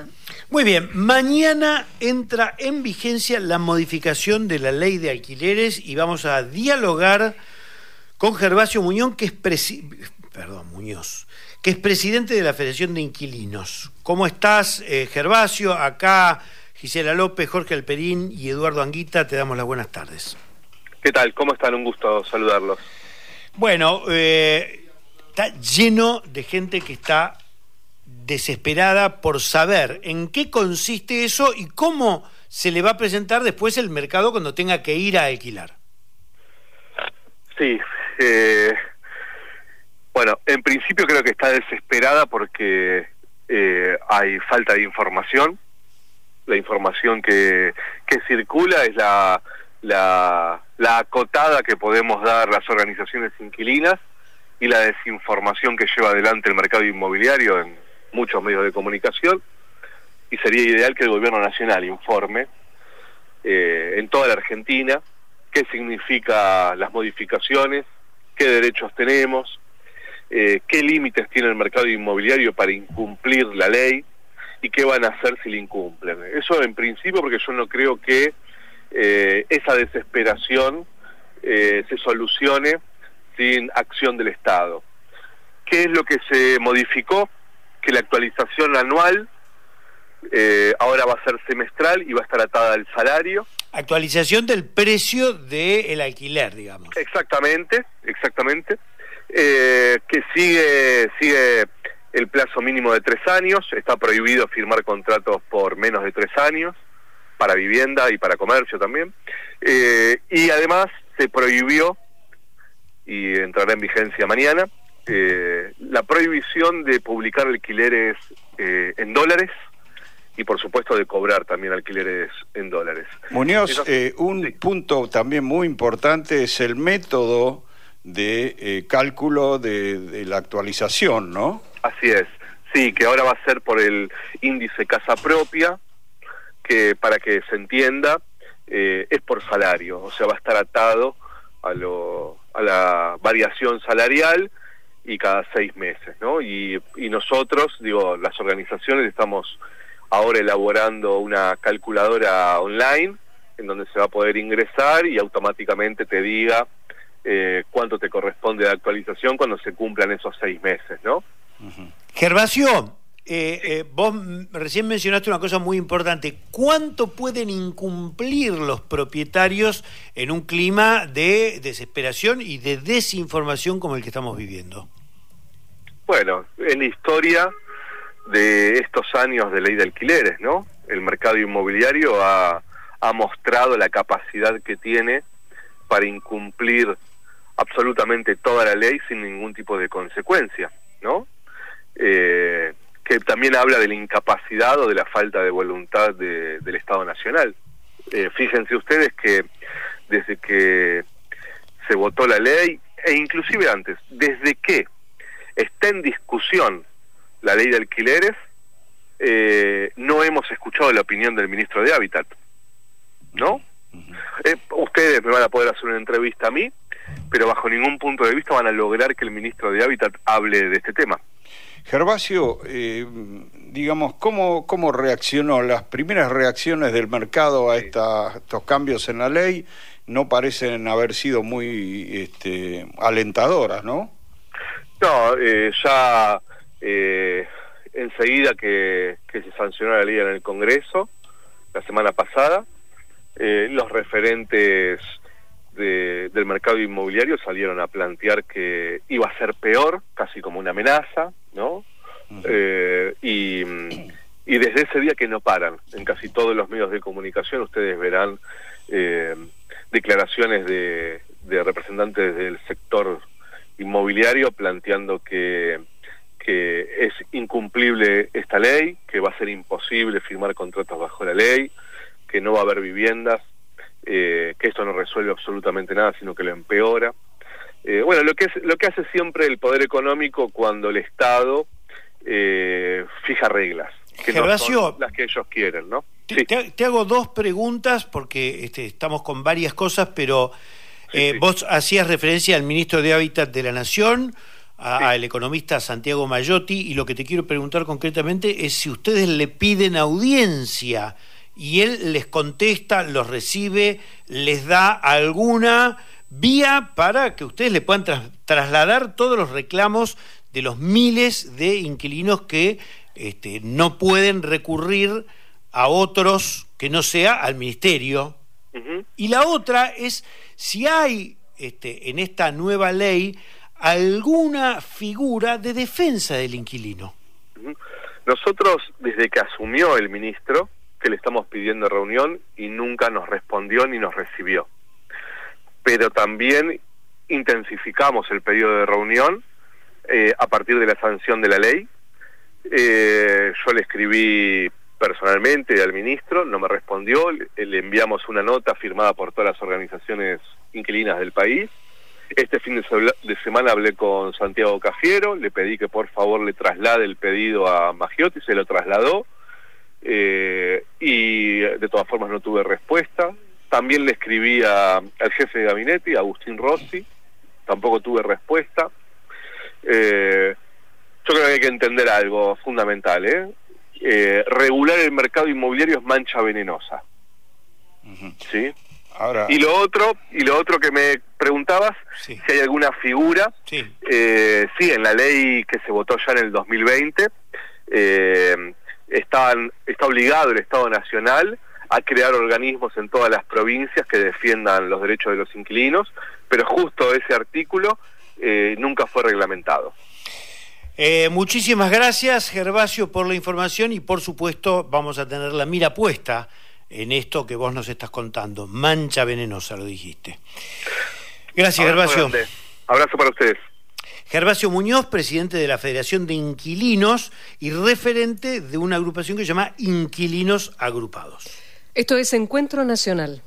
mañana. Muy bien, mañana entra en vigencia la modificación de la ley de alquileres y vamos a dialogar con Gervasio Muñoz, que es perdón, Muñoz, que es presidente de la Federación de Inquilinos. ¿Cómo estás, eh, Gervasio? Acá Gisela López, Jorge Alperín y Eduardo Anguita, te damos las buenas tardes. ¿Qué tal? ¿Cómo están? Un gusto saludarlos. Bueno, eh, está lleno de gente que está desesperada por saber en qué consiste eso y cómo se le va a presentar después el mercado cuando tenga que ir a alquilar. Sí, eh, bueno, en principio creo que está desesperada porque eh, hay falta de información. La información que, que circula es la, la, la acotada que podemos dar las organizaciones inquilinas y la desinformación que lleva adelante el mercado inmobiliario en muchos medios de comunicación y sería ideal que el gobierno nacional informe eh, en toda la Argentina qué significa las modificaciones, qué derechos tenemos, eh, qué límites tiene el mercado inmobiliario para incumplir la ley y qué van a hacer si la incumplen. Eso en principio porque yo no creo que eh, esa desesperación se solucione sin acción del Estado. ¿Qué es lo que se modificó? Que la actualización anual eh, ahora va a ser semestral y va a estar atada al salario. Actualización del precio del alquiler, digamos. Exactamente, exactamente. Eh, que sigue, sigue el plazo mínimo de tres años, está prohibido firmar contratos por menos de tres años, para vivienda y para comercio también. Eh, y además se prohibió, y entrará en vigencia mañana, eh, la prohibición de publicar alquileres eh, en dólares y por supuesto de cobrar también alquileres en dólares. Muñoz, eh, un punto también muy importante es el método de cálculo de, la actualización, ¿no? Así es, sí, que ahora va a ser por el índice casa propia, que para que se entienda es por salario, o sea, va a estar atado a, lo, a la variación salarial y cada seis meses, ¿no? Y, nosotros, digo, las organizaciones estamos ahora elaborando una calculadora online en donde se va a poder ingresar y automáticamente te diga eh, cuánto te corresponde de actualización cuando se cumplan esos seis meses, ¿no? Gervasio, eh, eh, vos recién mencionaste una cosa muy importante. ¿Cuánto pueden incumplir los propietarios en un clima de desesperación y de desinformación como el que estamos viviendo? Bueno, en la historia de estos años de ley de alquileres, ¿no? El mercado inmobiliario ha, mostrado la capacidad que tiene para incumplir absolutamente toda la ley sin ningún tipo de consecuencia, ¿no? Eh, que también habla de la incapacidad o de la falta de voluntad del Estado Nacional. Eh, fíjense ustedes que desde que se votó la ley, e inclusive antes, desde que está en discusión la ley de alquileres, eh, no hemos escuchado la opinión del ministro de Hábitat, ¿no? Eh, ustedes me van a poder hacer una entrevista a mí, pero bajo ningún punto de vista van a lograr que el ministro de Hábitat hable de este tema. Gervasio, eh, digamos, ¿cómo, ¿cómo reaccionó? Las primeras reacciones del mercado a estos cambios en la ley no parecen haber sido muy este, alentadoras, ¿no? No, eh, ya eh, enseguida que, se sancionó la ley en el Congreso, la semana pasada, eh, los referentes del mercado inmobiliario salieron a plantear que iba a ser peor, casi como una amenaza, ¿no? y, y, desde ese día que no paran, en casi todos los medios de comunicación ustedes verán declaraciones de, de representantes del sector inmobiliario planteando que, que es incumplible esta ley, que va a ser imposible firmar contratos bajo la ley, que no va a haber viviendas, eh, que esto no resuelve absolutamente nada, sino que lo empeora. Eh, bueno, lo que, es, lo que hace siempre el poder económico cuando el Estado eh, fija reglas, que no son las que ellos quieren, ¿no? Te, hago dos preguntas porque este, estamos con varias cosas, pero eh, vos hacías referencia al ministro de Hábitat de la Nación, al economista Santiago Mayotti y lo que te quiero preguntar concretamente es si ustedes le piden audiencia y él les contesta, los recibe, les da alguna vía para que ustedes le puedan trasladar todos los reclamos de los miles de inquilinos que este, no pueden recurrir a otros que no sea al ministerio. Y la otra es si hay este, en esta nueva ley alguna figura de defensa del inquilino. Nosotros, desde que asumió el ministro, que le estamos pidiendo reunión y nunca nos respondió ni nos recibió. Pero también intensificamos el pedido de reunión eh, a partir de la sanción de la ley. Eh, yo le escribí personalmente al ministro, no me respondió, le enviamos una nota firmada por todas las organizaciones inquilinas del país este fin de, semana hablé con Santiago Cafiero, le pedí que por favor le traslade el pedido a Magiotti, se lo trasladó eh, y de todas formas no tuve respuesta. También le escribí al jefe de gabinete, Agustín Rossi, tampoco tuve respuesta. Eh, yo creo que hay que entender algo fundamental, ¿eh? ¿Eh? regular el mercado inmobiliario es mancha venenosa. ¿Sí? Y lo otro, y lo otro que me preguntabas, si hay alguna figura, sí. Eh, sí, en la ley que se votó ya en el 2020, eh, está obligado el Estado Nacional a crear organismos en todas las provincias que defiendan los derechos de los inquilinos, pero justo ese artículo eh, nunca fue reglamentado. Eh, muchísimas gracias, Gervasio, por la información y por supuesto vamos a tener la mira puesta en esto que vos nos estás contando. Mancha venenosa, lo dijiste. Gracias, Gervasio. Abrazo para ustedes. Gervasio Muñoz, presidente de la Federación de Inquilinos y referente de una agrupación que se llama Inquilinos Agrupados. Esto es Encuentro Nacional.